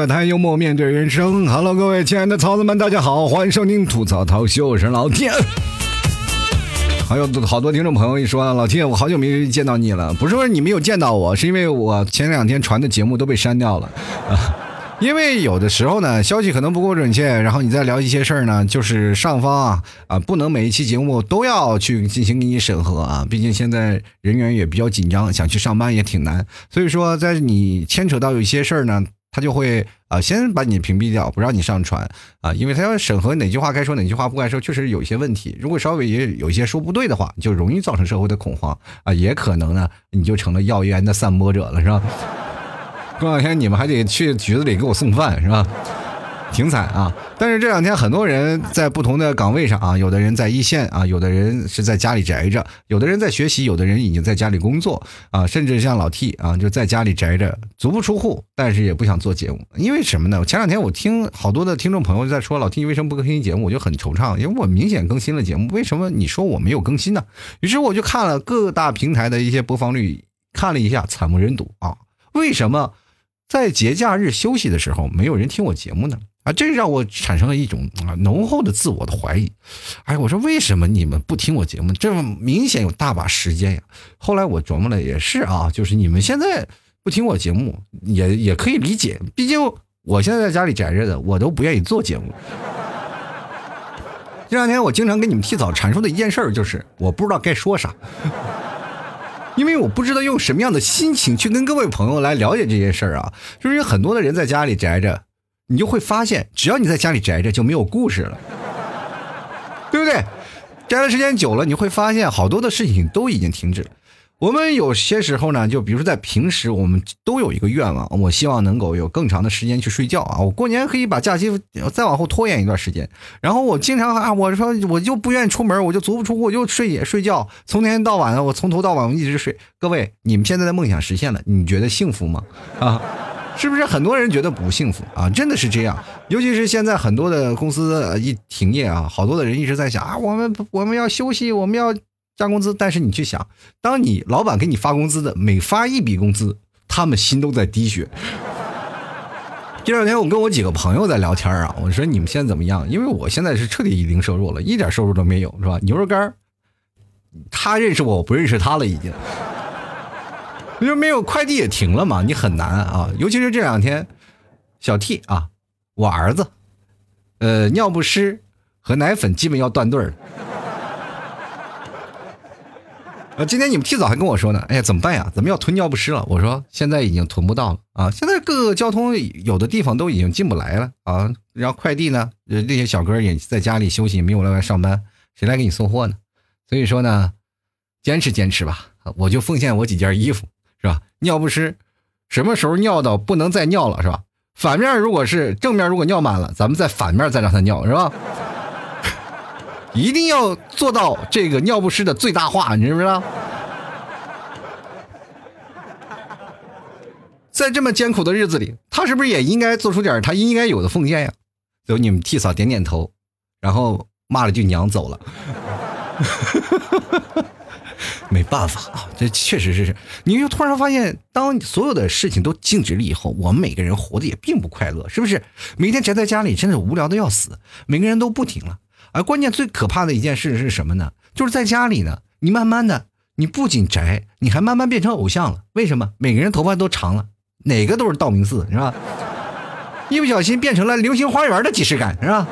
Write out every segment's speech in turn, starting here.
吐槽社会百态，幽默面对人生。Hello，各位亲爱的曹子们，大家好，欢迎收听吐槽涛秀，我是老天。还有好多听众朋友一说，老天，我好久没见到你了。不是说你没有见到我，是因为我前两天传的节目都被删掉了啊。因为有的时候呢，消息可能不够准确，然后你再聊一些事儿呢，就是上方啊啊，不能每一期节目都要去进行给你审核啊，毕竟现在人员也比较紧张，想去上班也挺难，所以说在你牵扯到有一些事儿呢，他就会啊先把你屏蔽掉，不让你上传啊，因为他要审核哪句话该说哪句话不该说，确实有一些问题，如果稍微也有一些说不对的话，就容易造成社会的恐慌啊，也可能呢你就成了谣言的散播者了，是吧？过两天你们还得去局子里给我送饭是吧？挺惨啊！但是这两天很多人在不同的岗位上啊，有的人在一线啊，有的人是在家里宅着，有的人在学习，有的人已经在家里工作啊，甚至像老 T 啊，就在家里宅着，足不出户，但是也不想做节目，因为什么呢？前两天我听好多的听众朋友在说老 T 你为什么不更新节目，我就很惆怅，因为我明显更新了节目，为什么你说我没有更新呢？于是我就看了各大平台的一些播放率，看了一下，惨不忍睹啊！为什么？在节假日休息的时候，没有人听我节目呢啊！这让我产生了一种啊浓厚的自我的怀疑。哎，我说为什么你们不听我节目？这么明显有大把时间呀！后来我琢磨了，也是啊，就是你们现在不听我节目，也也可以理解。毕竟我现在在家里宅着的，我都不愿意做节目。这两天我经常跟你们提早阐述的一件事就是，我不知道该说啥。因为我不知道用什么样的心情去跟各位朋友来了解这件事儿啊，就是有很多的人在家里宅着，你就会发现，只要你在家里宅着，就没有故事了，对不对？宅的时间久了，你会发现好多的事情都已经停止了。我们有些时候呢，就比如说在平时，我们都有一个愿望，我希望能够有更长的时间去睡觉啊。我过年可以把假期再往后拖延一段时间。然后我经常啊，我说我就不愿意出门，我就足不出户，我就睡也睡觉，从天到晚的，我从头到晚我一直睡。各位，你们现在的梦想实现了，你觉得幸福吗？啊，是不是很多人觉得不幸福啊？真的是这样，尤其是现在很多的公司一停业啊，好多的人一直在想啊，我们我们要休息，我们要。加工资，但是你去想，当你老板给你发工资的每发一笔工资，他们心都在滴血。第二天，我跟我几个朋友在聊天啊，我说你们现在怎么样？因为我现在是彻底零收入了，一点收入都没有，是吧？牛肉干他认识我，我不认识他了，已经。因为没有快递也停了嘛，你很难啊。尤其是这两天，小 T 啊，我儿子，呃，尿不湿和奶粉基本要断队了。啊，今天你们提早还跟我说呢，哎呀，怎么办呀？怎么要囤尿不湿了？我说现在已经囤不到了啊！现在各个交通有的地方都已经进不来了啊！然后快递呢，那些小哥也在家里休息，没有来外上班，谁来给你送货呢？所以说呢，坚持坚持吧！我就奉献我几件衣服，是吧？尿不湿，什么时候尿到不能再尿了，是吧？反面如果是正面，如果尿满了，咱们在反面再让他尿，是吧？一定要做到这个尿不湿的最大化，你知不知道？在这么艰苦的日子里，他是不是也应该做出点他应该有的奉献呀？就你们替嫂点点头，然后骂了句娘走了。没办法啊，这确实是。你就突然发现，当所有的事情都静止了以后，我们每个人活的也并不快乐，是不是？每天宅在家里，真的无聊的要死。每个人都不停了。而关键最可怕的一件事是什么呢？就是在家里呢，你慢慢的，你不仅宅，你还慢慢变成偶像了。为什么？每个人头发都长了，哪个都是道明寺，是吧？一不小心变成了流星花园的即视感，是吧？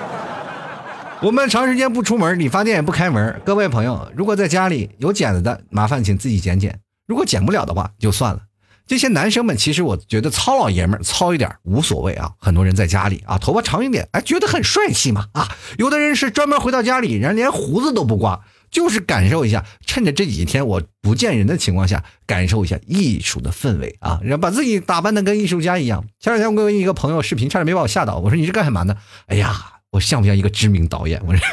我们长时间不出门，理发店也不开门。各位朋友，如果在家里有剪子的，麻烦请自己剪剪；如果剪不了的话，就算了。这些男生们其实我觉得糙老爷们儿糙一点无所谓啊，很多人在家里啊头发长一点，哎觉得很帅气嘛啊，有的人是专门回到家里，人连胡子都不刮，就是感受一下，趁着这几天我不见人的情况下，感受一下艺术的氛围啊，然后把自己打扮的跟艺术家一样。前两天我跟一个朋友视频，差点没把我吓到，我说你是干什么的？哎呀，我像不像一个知名导演？我说，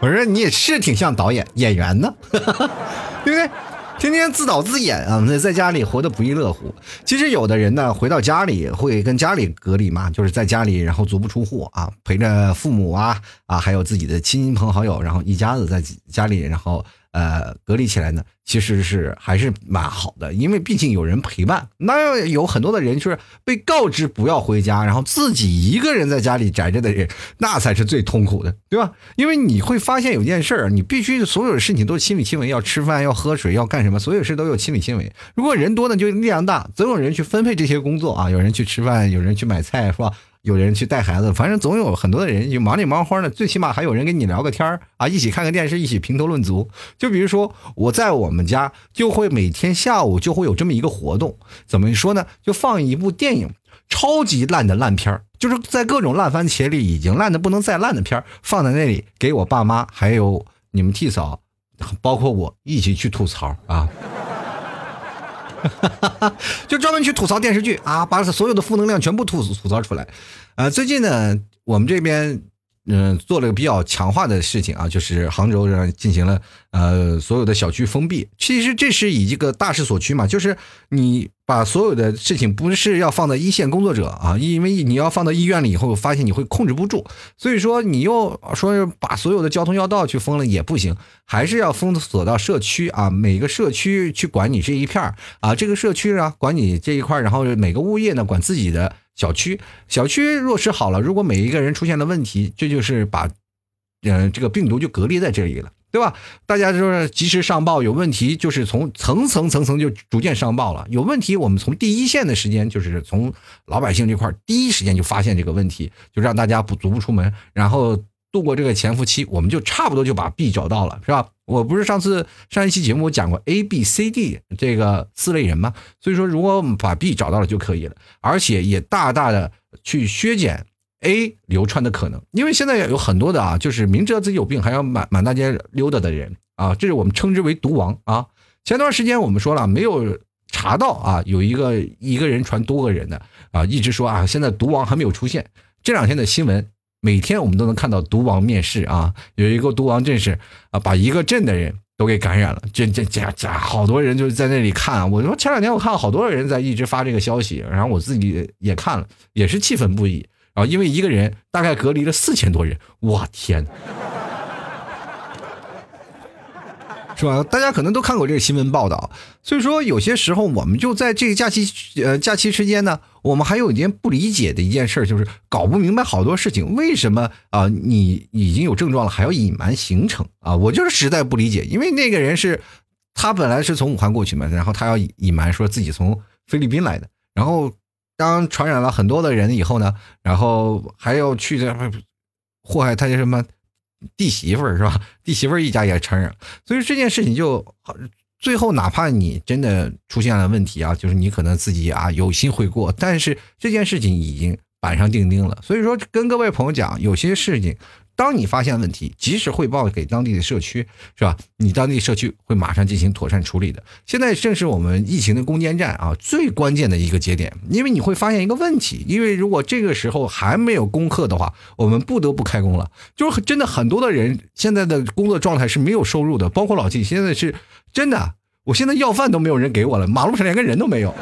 我说你也是挺像导演演员呢，对不对？天天自导自演啊，在在家里活得不亦乐乎。其实有的人呢，回到家里会跟家里隔离嘛，就是在家里，然后足不出户啊，陪着父母啊啊，还有自己的亲朋好友，然后一家子在家里，然后呃隔离起来呢，其实是还是蛮好的，因为毕竟有人陪伴。那要有很多的人就是被告知不要回家，然后自己一个人在家里宅着的人，那才是最痛苦的，对吧？因为你会发现有件事儿，你必须所有的事情都亲力亲为，要吃饭，要喝水，要干什么，所有事都有亲力亲为。如果人多呢，就力量大，总有人去分配这些工作啊，有人去吃饭，有人去买菜，是吧？有人去带孩子，反正总有很多的人，就忙里忙活的，最起码还有人跟你聊个天啊，一起看个电视，一起评头论足。就比如说我在我们家，就会每天下午就会有这么一个活动，怎么说呢？就放一部电影，超级烂的烂片就是在各种烂番茄里已经烂的不能再烂的片放在那里给我爸妈，还有你们替嫂，包括我一起去吐槽啊。就专门去吐槽电视剧啊，把所有的负能量全部吐吐槽出来。呃，最近呢，我们这边嗯做了个比较强化的事情啊，就是杭州上进行了呃所有的小区封闭。其实这是以一个大势所趋嘛，就是你。把所有的事情不是要放在一线工作者啊，因为你要放到医院里以后，发现你会控制不住，所以说你又说把所有的交通要道去封了也不行，还是要封锁到社区啊，每个社区去管你这一片啊，这个社区呢管你这一块然后每个物业呢管自己的小区，小区落实好了，如果每一个人出现了问题，这就是把，嗯，这个病毒就隔离在这里了。对吧？大家就是及时上报，有问题就是从层层层层就逐渐上报了。有问题，我们从第一线的时间，就是从老百姓这块第一时间就发现这个问题，就让大家不足不出门，然后度过这个潜伏期，我们就差不多就把 B 找到了，是吧？我不是上次上一期节目讲过 A、B、C、D 这个四类人吗？所以说，如果我们把 B 找到了就可以了，而且也大大的去削减。A 流传的可能，因为现在有很多的啊，就是明知道自己有病还要满满大街溜达的人啊，这是我们称之为毒王啊。前段时间我们说了，没有查到啊，有一个一个人传多个人的啊，一直说啊，现在毒王还没有出现。这两天的新闻，每天我们都能看到毒王面试啊，有一个毒王阵势啊，把一个镇的人都给感染了，这这这这好多人就是在那里看啊。我说前两天我看到好多人在一直发这个消息，然后我自己也看了，也是气愤不已。然啊，因为一个人大概隔离了四千多人，我天，是吧？大家可能都看过这个新闻报道，所以说有些时候我们就在这个假期呃假期时间呢，我们还有一件不理解的一件事，就是搞不明白好多事情，为什么啊？你已经有症状了，还要隐瞒行程啊？我就是实在不理解，因为那个人是他本来是从武汉过去嘛，然后他要隐瞒说自己从菲律宾来的，然后。当传染了很多的人以后呢，然后还要去这祸害他的什么弟媳妇儿是吧？弟媳妇儿一家也传染，所以这件事情就好最后哪怕你真的出现了问题啊，就是你可能自己啊有心悔过，但是这件事情已经板上钉钉了。所以说，跟各位朋友讲，有些事情。当你发现问题，及时汇报给当地的社区，是吧？你当地社区会马上进行妥善处理的。现在正是我们疫情的攻坚战啊，最关键的一个节点。因为你会发现一个问题，因为如果这个时候还没有攻克的话，我们不得不开工了。就是真的很多的人现在的工作状态是没有收入的，包括老季，现在是真的，我现在要饭都没有人给我了，马路上连个人都没有。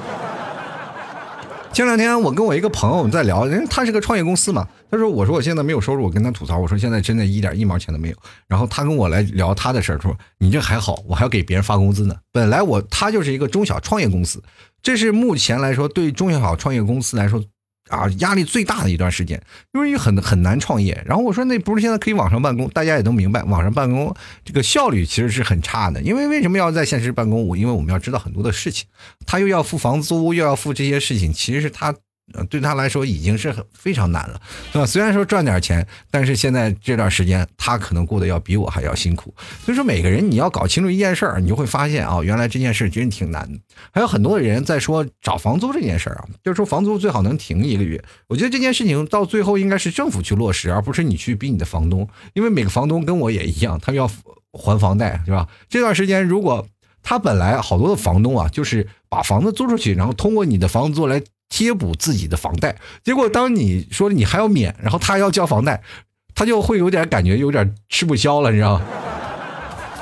前两天我跟我一个朋友在聊，人他是个创业公司嘛，他说我说我现在没有收入，我跟他吐槽，我说现在真的一点一毛钱都没有。然后他跟我来聊他的事儿，说你这还好，我还要给别人发工资呢。本来我他就是一个中小创业公司，这是目前来说对中小创业公司来说。啊，压力最大的一段时间，因为很很难创业。然后我说，那不是现在可以网上办公？大家也都明白，网上办公这个效率其实是很差的。因为为什么要在现实办公？我因为我们要知道很多的事情，他又要付房租，又要付这些事情，其实是他。对他来说已经是很非常难了，对吧？虽然说赚点钱，但是现在这段时间他可能过得要比我还要辛苦。所以说，每个人你要搞清楚一件事儿，你就会发现啊，原来这件事真挺难的。还有很多人在说找房租这件事儿啊，就是说房租最好能停一个月。我觉得这件事情到最后应该是政府去落实，而不是你去逼你的房东，因为每个房东跟我也一样，他们要还房贷，是吧？这段时间如果他本来好多的房东啊，就是把房子租出去，然后通过你的房租来。贴补自己的房贷，结果当你说你还要免，然后他要交房贷，他就会有点感觉有点吃不消了，你知道吗？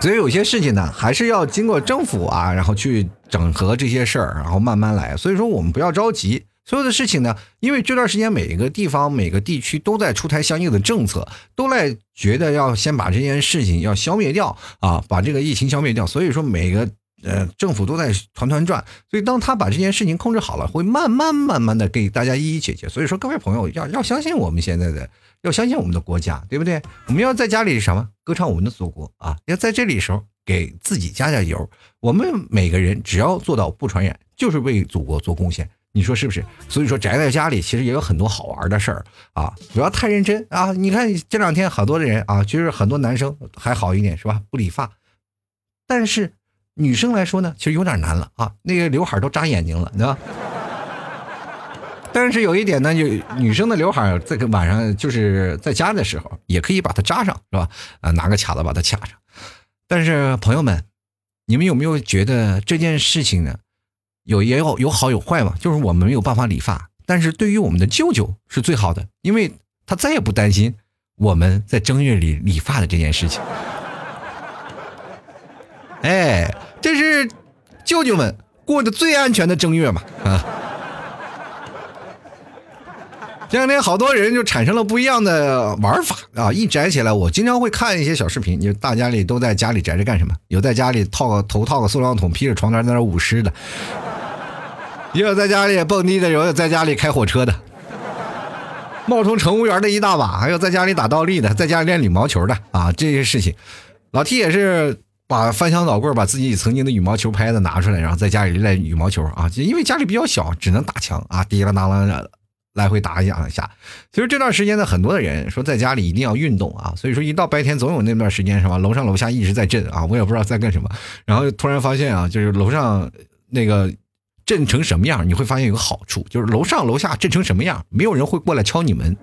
所以有些事情呢，还是要经过政府啊，然后去整合这些事儿，然后慢慢来。所以说我们不要着急。所有的事情呢，因为这段时间每一个地方、每个地区都在出台相应的政策，都在觉得要先把这件事情要消灭掉啊，把这个疫情消灭掉。所以说每个呃政府都在团团转，所以当他把这件事情控制好了，会慢慢慢慢的给大家一一解决。所以说各位朋友要要相信我们现在的，要相信我们的国家，对不对？我们要在家里什么歌唱我们的祖国啊？要在这里时候给自己加加油。我们每个人只要做到不传染，就是为祖国做贡献。你说是不是？所以说宅在家里其实也有很多好玩的事儿啊，不要太认真啊！你看这两天好多的人啊，其实很多男生还好一点是吧？不理发，但是女生来说呢，其实有点难了啊，那个刘海都扎眼睛了，对吧？但是有一点呢，就女生的刘海在晚上就是在家的时候也可以把它扎上，是吧？啊，拿个卡子把它卡上。但是朋友们，你们有没有觉得这件事情呢？有也有有好有坏嘛，就是我们没有办法理发，但是对于我们的舅舅是最好的，因为他再也不担心我们在正月里理发的这件事情。哎，这是舅舅们过的最安全的正月嘛啊！这两天好多人就产生了不一样的玩法啊！一宅起来，我经常会看一些小视频，就大家里都在家里宅着干什么？有在家里套个头套个塑料桶，披着床单在那舞狮的。也有在家里蹦迪的，也有在家里开火车的，冒充乘务员的一大把，还有在家里打倒立的，在家里练羽毛球的啊，这些事情，老 T 也是把翻箱倒柜，把自己曾经的羽毛球拍子拿出来，然后在家里练羽毛球啊，因为家里比较小，只能打墙啊，滴啦当啷来回打两下。其实这段时间呢，很多的人说在家里一定要运动啊，所以说一到白天总有那段时间是吧？楼上楼下一直在震啊，我也不知道在干什么，然后突然发现啊，就是楼上那个。震成什么样？你会发现有个好处，就是楼上楼下震成什么样，没有人会过来敲你门。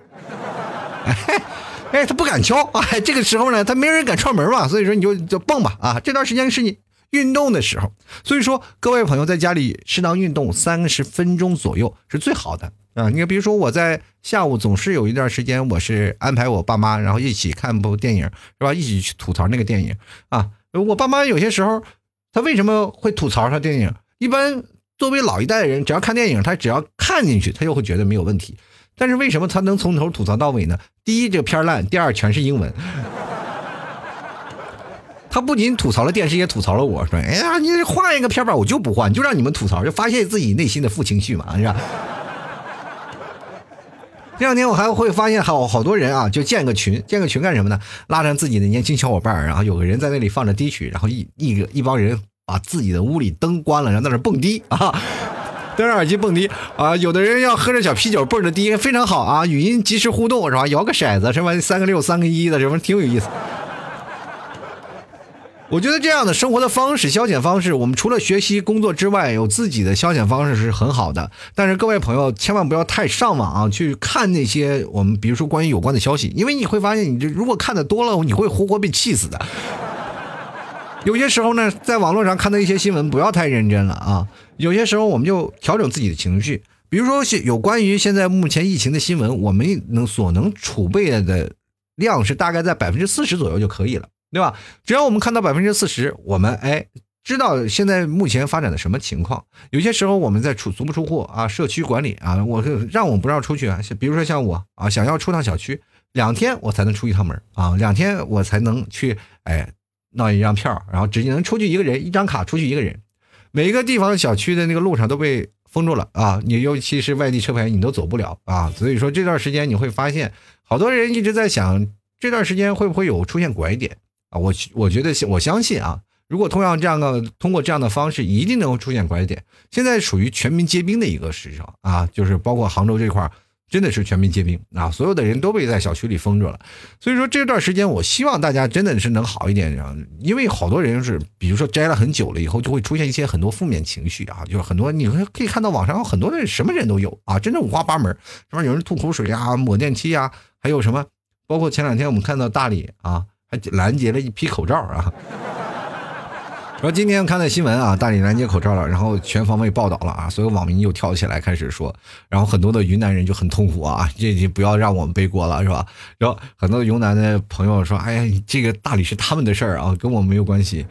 哎，哎，他不敢敲啊。这个时候呢，他没人敢串门嘛，所以说你就就蹦吧啊。这段时间是你运动的时候，所以说各位朋友在家里适当运动三十分钟左右是最好的啊。你看，比如说我在下午总是有一段时间，我是安排我爸妈，然后一起看部电影，是吧？一起去吐槽那个电影啊。我爸妈有些时候，他为什么会吐槽他电影？一般。作为老一代的人，只要看电影，他只要看进去，他就会觉得没有问题。但是为什么他能从头吐槽到尾呢？第一，这个片烂；第二，全是英文。他不仅吐槽了电视，也吐槽了我，说：“哎呀，你换一个片吧，我就不换，就让你们吐槽，就发泄自己内心的负情绪嘛，是吧？” 这两天我还会发现，好好多人啊，就建个群，建个群干什么呢？拉上自己的年轻小伙伴，然后有个人在那里放着低曲，然后一一个一帮人。把自己的屋里灯关了，然后在那蹦迪啊，戴着耳机蹦迪啊。有的人要喝着小啤酒蹦着迪，非常好啊。语音及时互动是吧？摇个骰子什么三个六三个一的什么，挺有意思。我觉得这样的生活的方式、消遣方式，我们除了学习工作之外，有自己的消遣方式是很好的。但是各位朋友千万不要太上网，去看那些我们比如说关于有关的消息，因为你会发现，你这如果看的多了，你会活活被气死的。有些时候呢，在网络上看到一些新闻，不要太认真了啊。有些时候，我们就调整自己的情绪。比如说，有关于现在目前疫情的新闻，我们能所能储备的量是大概在百分之四十左右就可以了，对吧？只要我们看到百分之四十，我们哎知道现在目前发展的什么情况。有些时候我们在出足不出户啊，社区管理啊，我让我不让出去啊。比如说像我啊，想要出趟小区，两天我才能出一趟门啊，两天我才能去哎。闹一张票，然后直接能出去一个人，一张卡出去一个人。每一个地方小区的那个路上都被封住了啊！你尤其是外地车牌，你都走不了啊！所以说这段时间你会发现，好多人一直在想，这段时间会不会有出现拐点啊？我我觉得我相信啊，如果同样这样的通过这样的方式，一定能够出现拐点。现在属于全民皆兵的一个时候啊，就是包括杭州这块儿。真的是全民皆兵啊！所有的人都被在小区里封住了，所以说这段时间，我希望大家真的是能好一点啊，因为好多人是，比如说摘了很久了以后，就会出现一些很多负面情绪啊，就是很多你可以看到网上有很多的什么人都有啊，真的五花八门，什么有人吐口水啊，抹电梯啊，还有什么，包括前两天我们看到大理啊，还拦截了一批口罩啊。然后今天看到新闻啊，大理拦截口罩了，然后全方位报道了啊，所有网民又跳起来开始说，然后很多的云南人就很痛苦啊，这就不要让我们背锅了是吧？然后很多云南的朋友说，哎呀，这个大理是他们的事儿啊，跟我们没有关系。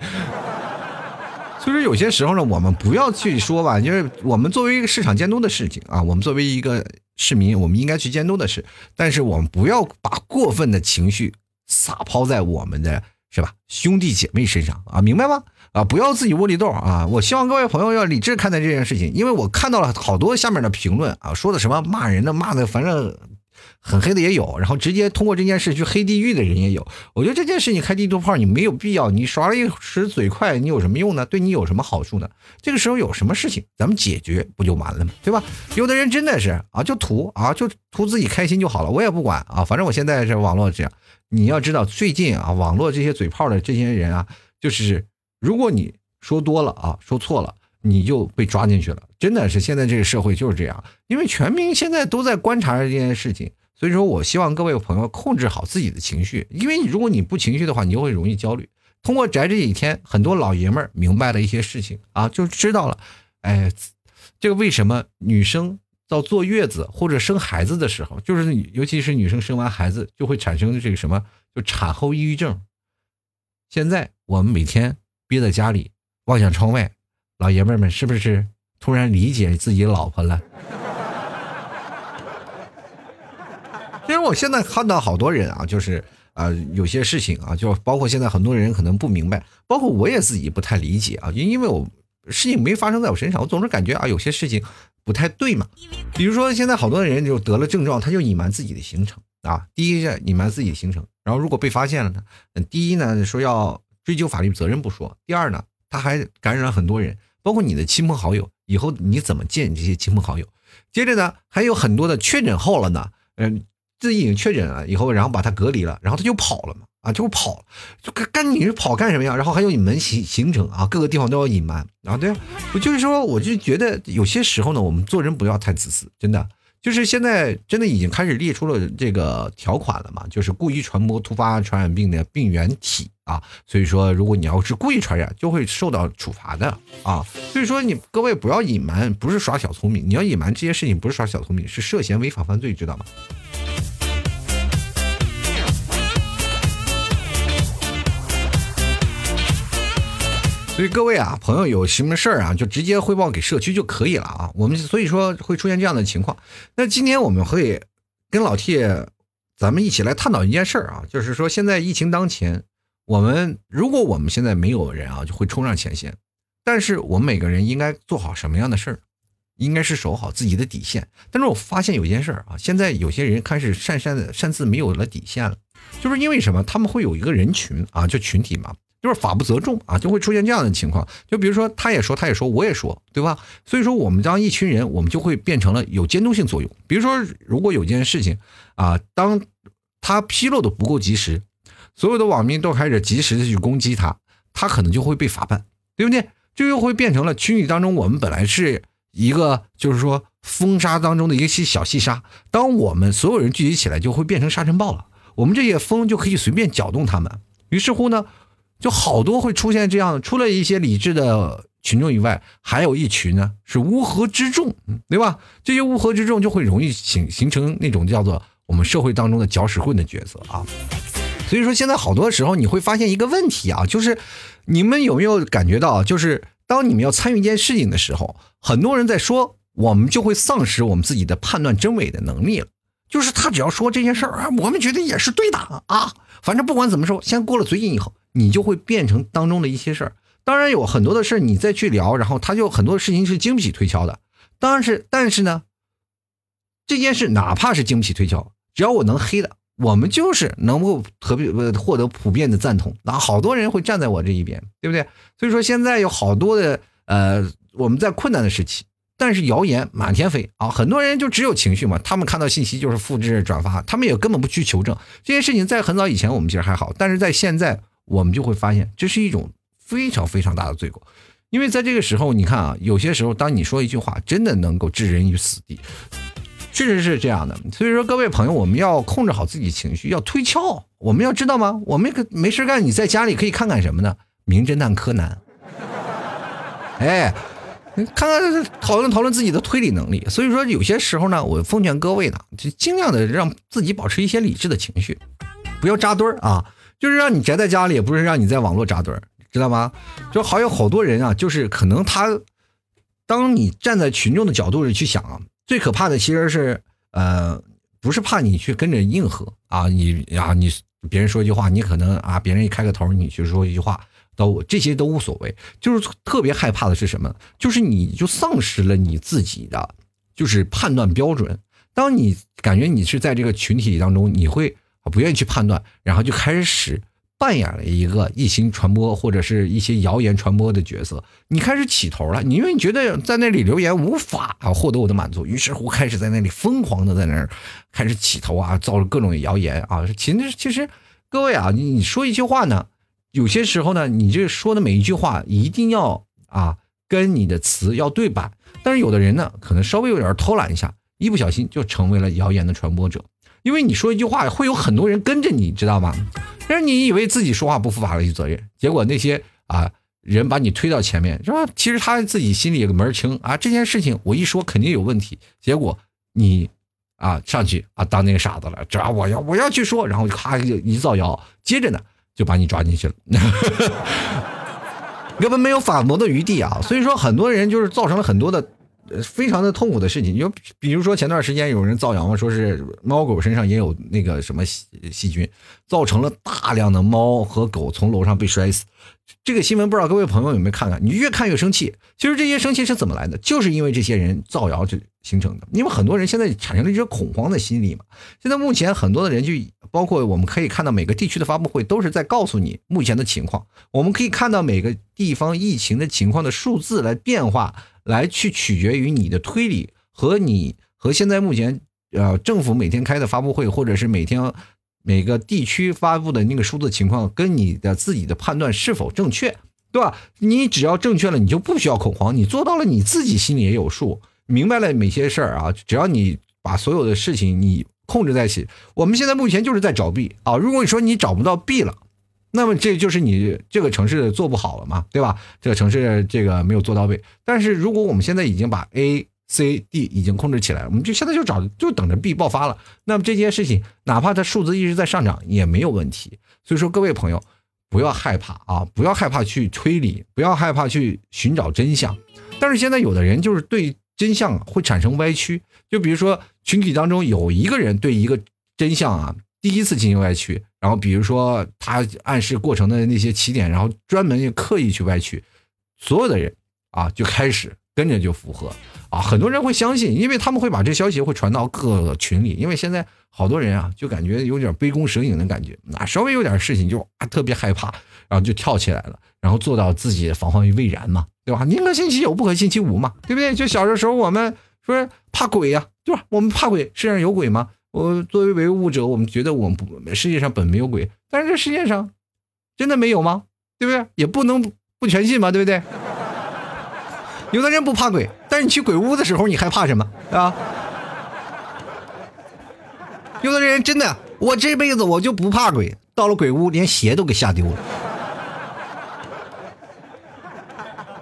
所以说有些时候呢，我们不要去说吧，就是我们作为一个市场监督的事情啊，我们作为一个市民，我们应该去监督的事，但是我们不要把过分的情绪撒抛在我们的是吧兄弟姐妹身上啊，明白吗？啊，不要自己窝里斗啊！我希望各位朋友要理智看待这件事情，因为我看到了好多下面的评论啊，说的什么骂人的、骂的，反正很黑的也有，然后直接通过这件事去黑地狱的人也有。我觉得这件事你开地图炮，你没有必要，你耍了一时嘴快，你有什么用呢？对你有什么好处呢？这个时候有什么事情，咱们解决不就完了吗？对吧？有的人真的是啊，就图啊，就图自己开心就好了，我也不管啊，反正我现在是网络这样。你要知道，最近啊，网络这些嘴炮的这些人啊，就是。如果你说多了啊，说错了，你就被抓进去了。真的是现在这个社会就是这样，因为全民现在都在观察这件事情，所以说我希望各位朋友控制好自己的情绪，因为如果你不情绪的话，你就会容易焦虑。通过宅这几天，很多老爷们儿明白了一些事情啊，就知道了，哎，这个为什么女生到坐月子或者生孩子的时候，就是尤其是女生生完孩子就会产生这个什么，就产后抑郁症。现在我们每天。憋在家里望向窗外，老爷们们是不是突然理解自己老婆了？其实我现在看到好多人啊，就是啊，有些事情啊，就包括现在很多人可能不明白，包括我也自己不太理解啊，因因为我事情没发生在我身上，我总是感觉啊，有些事情不太对嘛。比如说现在好多人就得了症状，他就隐瞒自己的行程啊。第一是隐瞒自己的行程，然后如果被发现了呢，第一呢说要。追究法律责任不说，第二呢，他还感染了很多人，包括你的亲朋好友。以后你怎么见这些亲朋好友？接着呢，还有很多的确诊后了呢，嗯，自己已经确诊了以后，然后把他隔离了，然后他就跑了嘛，啊，就跑，就干干你是跑干什么呀？然后还有你们行行程啊，各个地方都要隐瞒啊，对啊，我就是说，我就觉得有些时候呢，我们做人不要太自私，真的。就是现在真的已经开始列出了这个条款了嘛？就是故意传播突发传染病的病原体啊，所以说如果你要是故意传染，就会受到处罚的啊。所以说你各位不要隐瞒，不是耍小聪明，你要隐瞒这些事情不是耍小聪明，是涉嫌违法犯罪，知道吗？所以各位啊，朋友有什么事儿啊，就直接汇报给社区就可以了啊。我们所以说会出现这样的情况。那今天我们会跟老 T，咱们一起来探讨一件事儿啊，就是说现在疫情当前，我们如果我们现在没有人啊，就会冲上前线。但是我们每个人应该做好什么样的事儿？应该是守好自己的底线。但是我发现有一件事儿啊，现在有些人开始擅擅的擅自没有了底线了，就是因为什么？他们会有一个人群啊，就群体嘛。就是法不责众啊，就会出现这样的情况。就比如说，他也说，他也说，我也说，对吧？所以说，我们当一群人，我们就会变成了有监督性作用。比如说，如果有件事情啊，当他披露的不够及时，所有的网民都开始及时的去攻击他，他可能就会被法办，对不对？就又会变成了群体当中，我们本来是一个就是说风沙当中的一个细小细沙，当我们所有人聚集起来，就会变成沙尘暴了。我们这些风就可以随便搅动他们。于是乎呢？就好多会出现这样，除了一些理智的群众以外，还有一群呢是乌合之众，对吧？这些乌合之众就会容易形形成那种叫做我们社会当中的搅屎棍的角色啊。所以说现在好多时候你会发现一个问题啊，就是你们有没有感觉到，就是当你们要参与一件事情的时候，很多人在说，我们就会丧失我们自己的判断真伪的能力了。就是他只要说这件事儿，我们觉得也是对的啊。反正不管怎么说，先过了嘴瘾以后。你就会变成当中的一些事儿，当然有很多的事儿你再去聊，然后他就很多事情是经不起推敲的。当然是，但是呢，这件事哪怕是经不起推敲，只要我能黑的，我们就是能够特别获得普遍的赞同，那好多人会站在我这一边，对不对？所以说现在有好多的呃，我们在困难的时期，但是谣言满天飞啊，很多人就只有情绪嘛，他们看到信息就是复制转发，他们也根本不去求证这件事情。在很早以前我们其实还好，但是在现在。我们就会发现，这是一种非常非常大的罪过，因为在这个时候，你看啊，有些时候，当你说一句话，真的能够置人于死地，确实是这样的。所以说，各位朋友，我们要控制好自己情绪，要推敲。我们要知道吗？我们可没事干，你在家里可以看看什么呢？名侦探柯南，哎，看看讨论讨论自己的推理能力。所以说，有些时候呢，我奉劝各位呢，就尽量的让自己保持一些理智的情绪，不要扎堆儿啊。就是让你宅在家里，也不是让你在网络扎堆儿。知道吗？就好有好多人啊，就是可能他，当你站在群众的角度里去想啊，最可怕的其实是呃，不是怕你去跟着应和啊，你啊你别人说一句话，你可能啊别人一开个头，你去说一句话，都这些都无所谓，就是特别害怕的是什么？就是你就丧失了你自己的就是判断标准。当你感觉你是在这个群体当中，你会不愿意去判断，然后就开始。扮演了一个疫情传播或者是一些谣言传播的角色，你开始起头了，你因为你觉得在那里留言无法啊获得我的满足，于是乎开始在那里疯狂的在那儿开始起头啊，造各种谣言啊。其实其实各位啊，你你说一句话呢，有些时候呢，你这说的每一句话一定要啊跟你的词要对版，但是有的人呢，可能稍微有点偷懒一下，一不小心就成为了谣言的传播者。因为你说一句话，会有很多人跟着你，知道吗？让你以为自己说话不负法律责任，结果那些啊人把你推到前面，是吧？其实他自己心里有个门清啊，这件事情我一说肯定有问题，结果你啊上去啊当那个傻子了，这我要我要去说，然后咔就一造谣，接着呢就把你抓进去了，根本没有反驳的余地啊！所以说很多人就是造成了很多的。非常的痛苦的事情，就比如说前段时间有人造谣，说是猫狗身上也有那个什么细细菌，造成了大量的猫和狗从楼上被摔死。这个新闻不知道各位朋友有没有看看？你越看越生气。其实这些生气是怎么来的？就是因为这些人造谣就形成的。因为很多人现在产生了一种恐慌的心理嘛。现在目前很多的人就包括我们可以看到每个地区的发布会都是在告诉你目前的情况。我们可以看到每个地方疫情的情况的数字来变化。来去取决于你的推理和你和现在目前呃政府每天开的发布会，或者是每天每个地区发布的那个数字情况，跟你的自己的判断是否正确，对吧？你只要正确了，你就不需要恐慌，你做到了，你自己心里也有数，明白了每些事儿啊。只要你把所有的事情你控制在一起，我们现在目前就是在找 B 啊。如果你说你找不到 B 了。那么这就是你这个城市做不好了嘛，对吧？这个城市这个没有做到位。但是如果我们现在已经把 A、C、D 已经控制起来，我们就现在就找就等着 B 爆发了。那么这件事情，哪怕它数字一直在上涨也没有问题。所以说各位朋友，不要害怕啊，不要害怕去推理，不要害怕去寻找真相。但是现在有的人就是对真相会产生歪曲，就比如说群体当中有一个人对一个真相啊。第一次进行歪曲，然后比如说他暗示过程的那些起点，然后专门刻意去歪曲，所有的人啊就开始跟着就附和啊，很多人会相信，因为他们会把这消息会传到各个群里，因为现在好多人啊就感觉有点杯弓蛇影的感觉，那稍微有点事情就啊特别害怕，然后就跳起来了，然后做到自己防患于未然嘛，对吧？宁可信其有，不可信其无嘛，对不对？就小的时候我们说怕鬼呀，对吧？我们怕鬼，世界上有鬼吗？我作为唯物者，我们觉得我们不世界上本没有鬼，但是这世界上真的没有吗？对不对？也不能不全信嘛，对不对？有的人不怕鬼，但是你去鬼屋的时候，你害怕什么啊？有的人真的，我这辈子我就不怕鬼，到了鬼屋连鞋都给吓丢了。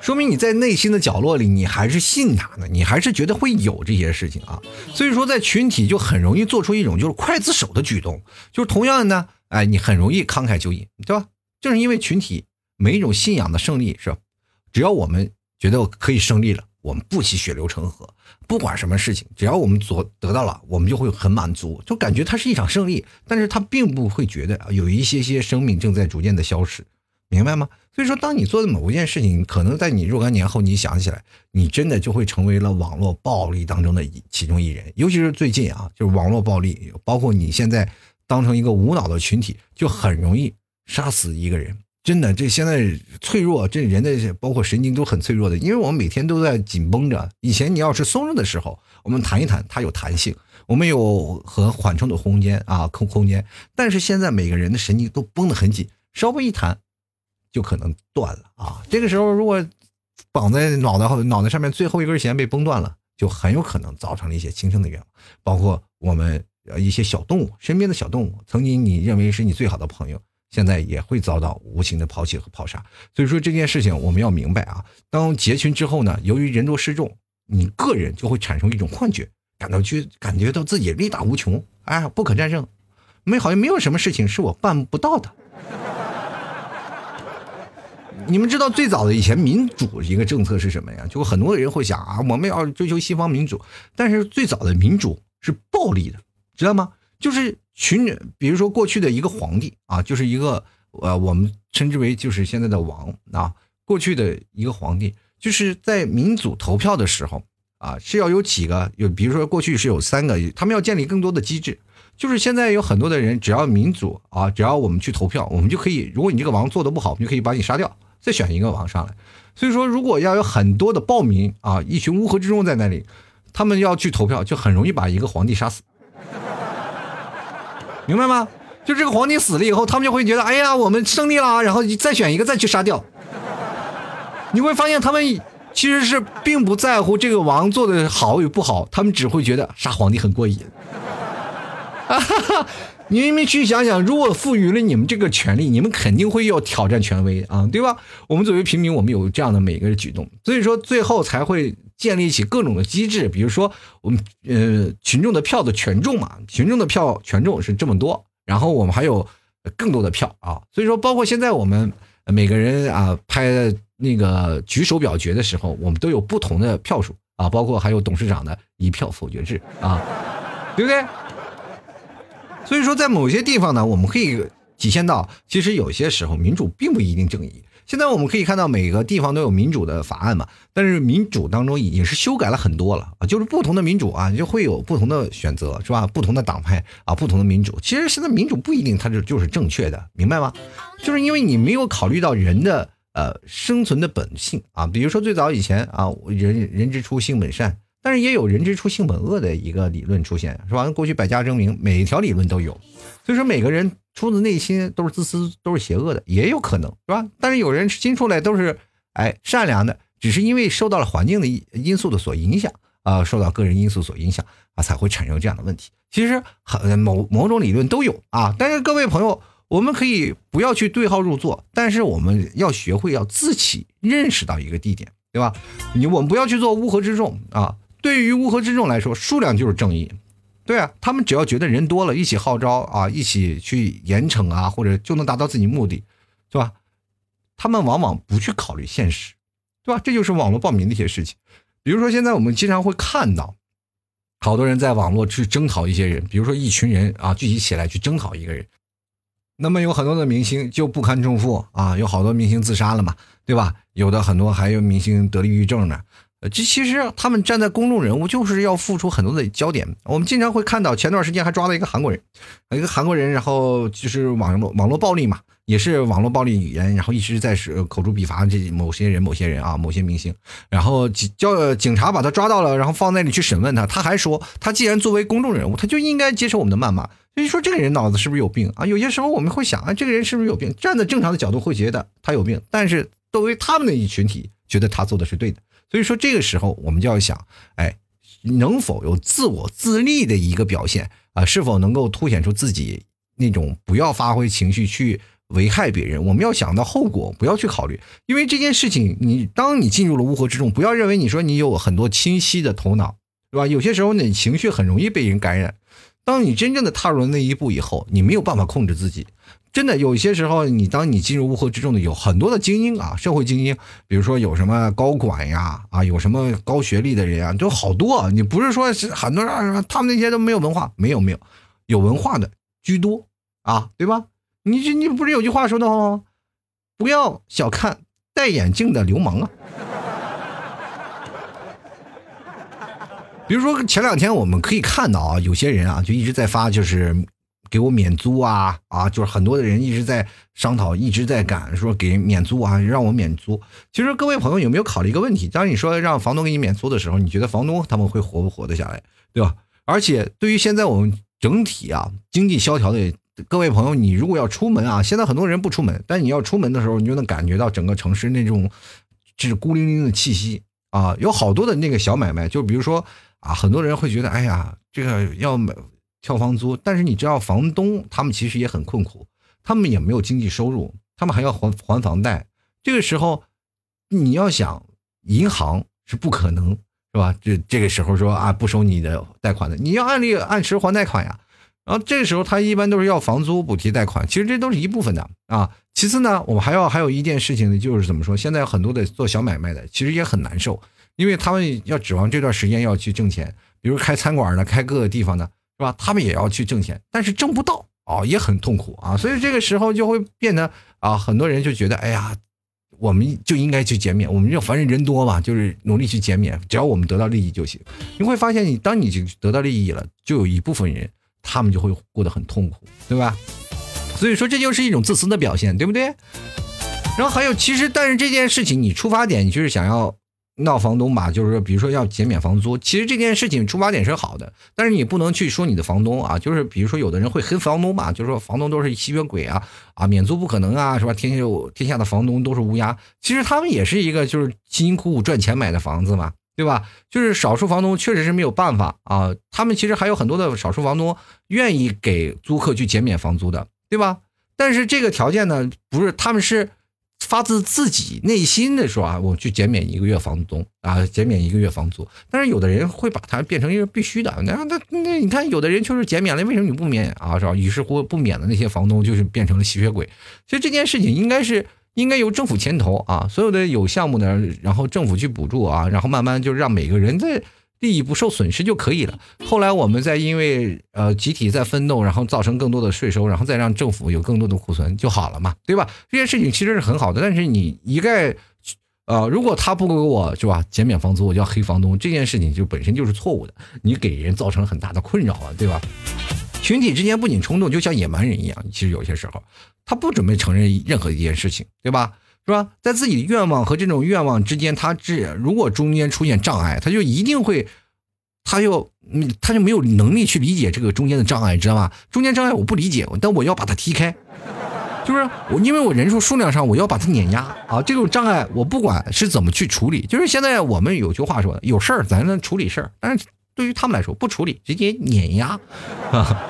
说明你在内心的角落里，你还是信他的，你还是觉得会有这些事情啊。所以说，在群体就很容易做出一种就是刽子手的举动，就是同样的呢，哎，你很容易慷慨就义，对吧？正是因为群体每一种信仰的胜利是，只要我们觉得我可以胜利了，我们不惜血流成河，不管什么事情，只要我们所得到了，我们就会很满足，就感觉它是一场胜利。但是他并不会觉得有一些些生命正在逐渐的消失。明白吗？所以说，当你做的某一件事情，可能在你若干年后，你想起来，你真的就会成为了网络暴力当中的一其中一人。尤其是最近啊，就是网络暴力，包括你现在当成一个无脑的群体，就很容易杀死一个人。真的，这现在脆弱，这人的包括神经都很脆弱的，因为我们每天都在紧绷着。以前你要是松着的时候，我们弹一弹，它有弹性，我们有和缓冲的空间啊，空空间。但是现在每个人的神经都绷得很紧，稍微一弹。就可能断了啊！这个时候，如果绑在脑袋后脑袋上面最后一根弦被崩断了，就很有可能造成了一些轻生的愿望。包括我们呃一些小动物，身边的小动物，曾经你认为是你最好的朋友，现在也会遭到无情的抛弃和抛杀。所以说这件事情我们要明白啊！当结群之后呢，由于人多势众，你个人就会产生一种幻觉，感到去感觉到自己力大无穷，哎，不可战胜，没好像没有什么事情是我办不到的。你们知道最早的以前民主一个政策是什么呀？就很多人会想啊，我们要追求西方民主，但是最早的民主是暴力的，知道吗？就是群，比如说过去的一个皇帝啊，就是一个呃，我们称之为就是现在的王啊，过去的一个皇帝，就是在民主投票的时候啊，是要有几个有，比如说过去是有三个，他们要建立更多的机制。就是现在有很多的人，只要民主啊，只要我们去投票，我们就可以，如果你这个王做的不好，我们就可以把你杀掉，再选一个王上来。所以说，如果要有很多的暴民啊，一群乌合之众在那里，他们要去投票，就很容易把一个皇帝杀死，明白吗？就这个皇帝死了以后，他们就会觉得，哎呀，我们胜利了，然后再选一个再去杀掉。你会发现，他们其实是并不在乎这个王做的好与不好，他们只会觉得杀皇帝很过瘾。哈哈，你们去想想，如果赋予了你们这个权利，你们肯定会要挑战权威啊，对吧？我们作为平民，我们有这样的每个举动，所以说最后才会建立起各种的机制，比如说我们呃群众的票的权重嘛，群众的票权重是这么多，然后我们还有更多的票啊，所以说包括现在我们每个人啊拍那个举手表决的时候，我们都有不同的票数啊，包括还有董事长的一票否决制啊，对不对？所以说，在某些地方呢，我们可以体现到，其实有些时候民主并不一定正义。现在我们可以看到，每个地方都有民主的法案嘛，但是民主当中已经是修改了很多了啊，就是不同的民主啊，就会有不同的选择，是吧？不同的党派啊，不同的民主，其实现在民主不一定它就就是正确的，明白吗？就是因为你没有考虑到人的呃生存的本性啊，比如说最早以前啊，人人之初性本善。但是也有人之初性本恶的一个理论出现，是吧？过去百家争鸣，每一条理论都有，所以说每个人出自内心都是自私，都是邪恶的，也有可能，是吧？但是有人心出来都是哎善良的，只是因为受到了环境的因素的所影响啊，受到个人因素所影响啊，才会产生这样的问题。其实很某某种理论都有啊，但是各位朋友，我们可以不要去对号入座，但是我们要学会要自己认识到一个地点，对吧？你我们不要去做乌合之众啊。对于乌合之众来说，数量就是正义，对啊，他们只要觉得人多了，一起号召啊，一起去严惩啊，或者就能达到自己目的，是吧？他们往往不去考虑现实，对吧？这就是网络报名的一些事情。比如说，现在我们经常会看到，好多人在网络去征讨一些人，比如说一群人啊聚集起来去征讨一个人，那么有很多的明星就不堪重负啊，有好多明星自杀了嘛，对吧？有的很多还有明星得抑郁症呢。这其实他们站在公众人物，就是要付出很多的焦点。我们经常会看到，前段时间还抓了一个韩国人，一个韩国人，然后就是网络网络暴力嘛，也是网络暴力语言，然后一直在是口诛笔伐这某些人、某些人啊、某些明星。然后叫警察把他抓到了，然后放那里去审问他，他还说，他既然作为公众人物，他就应该接受我们的谩骂。所以说，这个人脑子是不是有病啊？有些时候我们会想啊，这个人是不是有病？站在正常的角度会觉得他有病，但是作为他们的一群体，觉得他做的是对的。所以说，这个时候我们就要想，哎，能否有自我自立的一个表现啊？是否能够凸显出自己那种不要发挥情绪去危害别人？我们要想到后果，不要去考虑，因为这件事情，你当你进入了乌合之众，不要认为你说你有很多清晰的头脑，对吧？有些时候你情绪很容易被人感染。当你真正的踏入了那一步以后，你没有办法控制自己。真的有些时候，你当你进入乌合之众的，有很多的精英啊，社会精英，比如说有什么高管呀，啊，有什么高学历的人啊，都好多。你不是说是很多人，他们那些都没有文化，没有没有，有文化的居多啊，对吧？你这你不是有句话说的吗？不要小看戴眼镜的流氓啊。比如说前两天我们可以看到啊，有些人啊就一直在发，就是。给我免租啊啊！就是很多的人一直在商讨，一直在赶，说给免租啊，让我免租。其实各位朋友有没有考虑一个问题？当你说让房东给你免租的时候，你觉得房东他们会活不活得下来，对吧？而且对于现在我们整体啊经济萧条的各位朋友，你如果要出门啊，现在很多人不出门，但你要出门的时候，你就能感觉到整个城市那种就是孤零零的气息啊。有好多的那个小买卖，就比如说啊，很多人会觉得，哎呀，这个要买。跳房租，但是你知道房东他们其实也很困苦，他们也没有经济收入，他们还要还还房贷。这个时候，你要想银行是不可能是吧？这这个时候说啊不收你的贷款的，你要按例按时还贷款呀。然后这个时候他一般都是要房租补贴贷款，其实这都是一部分的啊。其次呢，我们还要还有一件事情呢，就是怎么说？现在很多的做小买卖的，其实也很难受，因为他们要指望这段时间要去挣钱，比如开餐馆的、开各个地方的，是吧？他们也要去挣钱，但是挣不到啊，也很痛苦啊。所以这个时候就会变得啊，很多人就觉得，哎呀。我们就应该去减免，我们就反正人多嘛，就是努力去减免，只要我们得到利益就行。你会发现，你当你就得到利益了，就有一部分人他们就会过得很痛苦，对吧？所以说这就是一种自私的表现，对不对？然后还有，其实但是这件事情你出发点，你就是想要。闹房东吧，就是说，比如说要减免房租，其实这件事情出发点是好的，但是你不能去说你的房东啊，就是比如说有的人会黑房东嘛，就是说房东都是吸血鬼啊，啊免租不可能啊，是吧？天下有天下的房东都是乌鸦，其实他们也是一个就是辛辛苦苦赚钱买的房子嘛，对吧？就是少数房东确实是没有办法啊，他们其实还有很多的少数房东愿意给租客去减免房租的，对吧？但是这个条件呢，不是他们是。发自自己内心的说啊，我去减免一个月房租啊，减免一个月房租。但是有的人会把它变成一个必须的，那那那你看，有的人就是减免了，为什么你不免啊？是吧？于是乎不免的那些房东就是变成了吸血鬼。所以这件事情应该是应该由政府牵头啊，所有的有项目的，然后政府去补助啊，然后慢慢就让每个人在。利益不受损失就可以了。后来我们再因为呃集体在奋斗，然后造成更多的税收，然后再让政府有更多的库存就好了嘛，对吧？这件事情其实是很好的。但是你一概呃，如果他不给我是吧减免房租，我叫黑房东，这件事情就本身就是错误的，你给人造成了很大的困扰啊，对吧？群体之间不仅冲动，就像野蛮人一样，其实有些时候他不准备承认任何一件事情，对吧？是吧？在自己的愿望和这种愿望之间，他这如果中间出现障碍，他就一定会，他就，他就没有能力去理解这个中间的障碍，知道吗？中间障碍我不理解，但我要把它踢开，就是我因为我人数数量上我要把它碾压啊！这种障碍我不管是怎么去处理，就是现在我们有句话说的，有事儿咱能处理事儿，但是对于他们来说不处理直接碾压啊！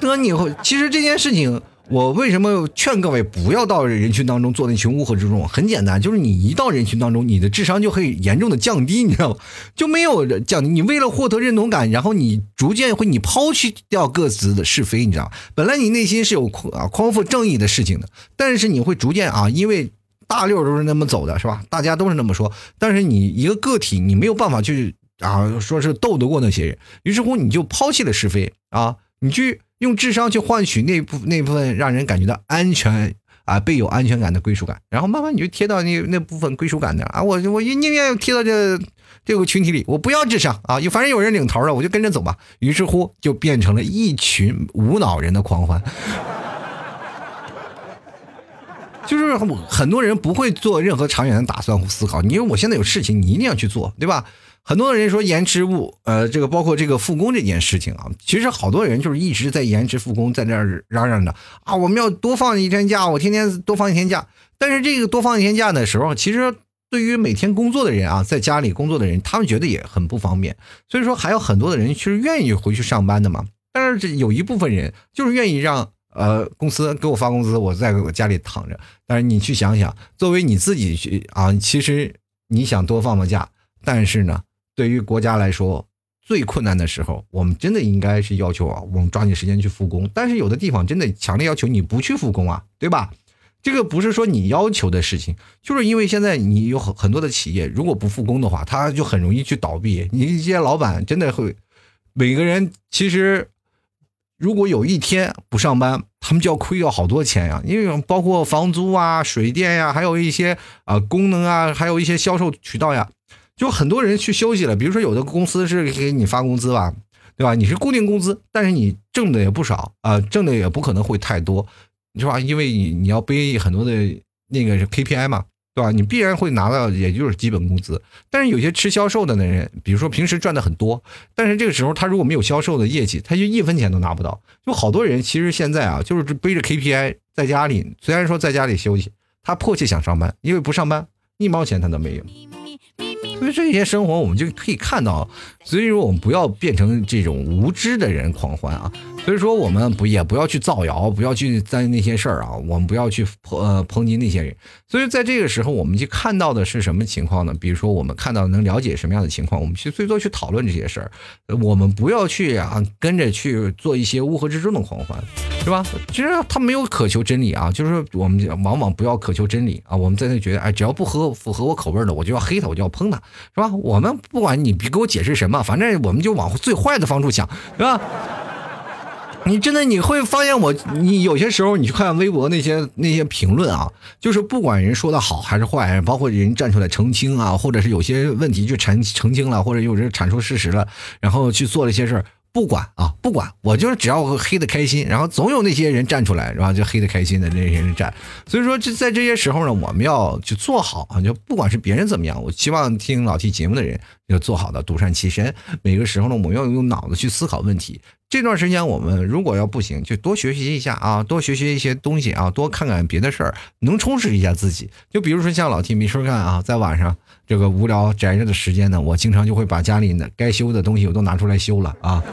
那你以后，其实这件事情。我为什么劝各位不要到人群当中做那群乌合之众？很简单，就是你一到人群当中，你的智商就会严重的降低，你知道吗？就没有降低。你为了获得认同感，然后你逐渐会你抛弃掉各自的是非，你知道吗？本来你内心是有啊匡扶正义的事情的，但是你会逐渐啊，因为大溜都是那么走的，是吧？大家都是那么说，但是你一个个体，你没有办法去啊，说是斗得过那些人，于是乎你就抛弃了是非啊，你去。用智商去换取那部那部分让人感觉到安全啊，倍有安全感的归属感，然后慢慢你就贴到那那部分归属感的啊，我我宁愿贴到这这个群体里，我不要智商啊，有反正有人领头了，我就跟着走吧。于是乎就变成了一群无脑人的狂欢，就是很多人不会做任何长远的打算和思考。因为我现在有事情，你一定要去做，对吧？很多人说延迟误，呃，这个包括这个复工这件事情啊，其实好多人就是一直在延迟复工，在那儿嚷嚷的啊，我们要多放一天假，我天天多放一天假。但是这个多放一天假的时候，其实对于每天工作的人啊，在家里工作的人，他们觉得也很不方便。所以说，还有很多的人其实愿意回去上班的嘛。但是这有一部分人就是愿意让呃公司给我发工资，我在我家里躺着。但是你去想想，作为你自己去啊，其实你想多放放假，但是呢。对于国家来说，最困难的时候，我们真的应该是要求啊，我们抓紧时间去复工。但是有的地方真的强烈要求你不去复工啊，对吧？这个不是说你要求的事情，就是因为现在你有很很多的企业，如果不复工的话，他就很容易去倒闭。你一些老板真的会，每个人其实如果有一天不上班，他们就要亏掉好多钱呀，因为包括房租啊、水电呀，还有一些啊功能啊，还有一些销售渠道呀。就很多人去休息了，比如说有的公司是给你发工资吧，对吧？你是固定工资，但是你挣的也不少啊，挣的也不可能会太多，是吧？因为你你要背很多的那个 KPI 嘛，对吧？你必然会拿到也就是基本工资。但是有些吃销售的那人，比如说平时赚的很多，但是这个时候他如果没有销售的业绩，他就一分钱都拿不到。就好多人其实现在啊，就是背着 KPI 在家里，虽然说在家里休息，他迫切想上班，因为不上班一毛钱他都没有。所以这些生活我们就可以看到，所以说我们不要变成这种无知的人狂欢啊！所以说，我们不也不要去造谣，不要去在那些事儿啊，我们不要去抨呃抨击那些人。所以在这个时候，我们去看到的是什么情况呢？比如说，我们看到能了解什么样的情况，我们去最多去讨论这些事儿。我们不要去啊跟着去做一些乌合之众的狂欢，是吧？其实他没有渴求真理啊，就是我们往往不要渴求真理啊。我们在那觉得，哎，只要不合符合我口味的，我就要黑他，我就要抨他，是吧？我们不管你别给我解释什么，反正我们就往最坏的方处想，是吧？你真的你会发现我，你有些时候你去看微博那些那些评论啊，就是不管人说的好还是坏，包括人站出来澄清啊，或者是有些问题就澄澄清了，或者有人阐述事实了，然后去做了一些事儿，不管啊，不管，我就是只要黑的开心，然后总有那些人站出来，然后就黑的开心的那些人站。所以说，这在这些时候呢，我们要去做好啊，就不管是别人怎么样，我希望听老 T 节目的人要做好的独善其身。每个时候呢，我们要用脑子去思考问题。这段时间我们如果要不行，就多学习一下啊，多学习一些东西啊，多看看别的事儿，能充实一下自己。就比如说像老 T 没事干啊，在晚上这个无聊宅着的时间呢，我经常就会把家里的该修的东西我都拿出来修了啊。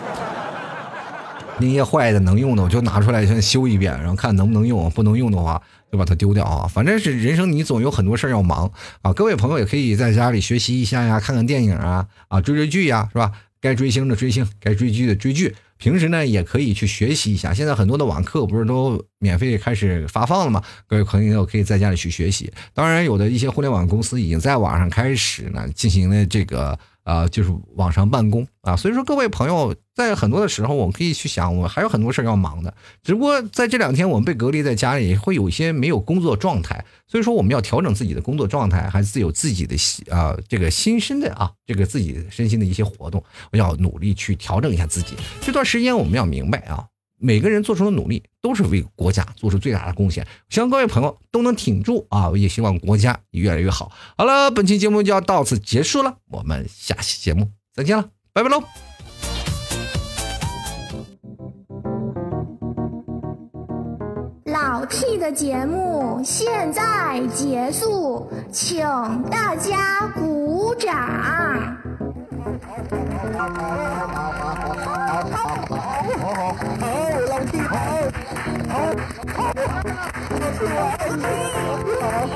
那些坏的能用的我就拿出来先修一遍，然后看能不能用，不能用的话就把它丢掉啊。反正是人生你总有很多事儿要忙啊。各位朋友也可以在家里学习一下呀，看看电影啊，啊追追剧呀，是吧？该追星的追星，该追剧的追剧。平时呢，也可以去学习一下。现在很多的网课不是都免费开始发放了吗？各位朋友可以在家里去学习。当然，有的一些互联网公司已经在网上开始呢进行了这个。啊，就是网上办公啊，所以说各位朋友，在很多的时候，我们可以去想，我还有很多事儿要忙的。只不过在这两天，我们被隔离在家里，会有一些没有工作状态，所以说我们要调整自己的工作状态，还是有自己的啊这个心身的啊这个自己身心的一些活动，我要努力去调整一下自己。这段时间我们要明白啊。每个人做出的努力都是为国家做出最大的贡献，希望各位朋友都能挺住啊！也希望国家越来越好。好了，本期节目就要到此结束了，我们下期节目再见了，拜拜喽！老 T 的节目现在结束，请大家鼓掌。好好好，老弟好，好，别玩了，老弟，你好，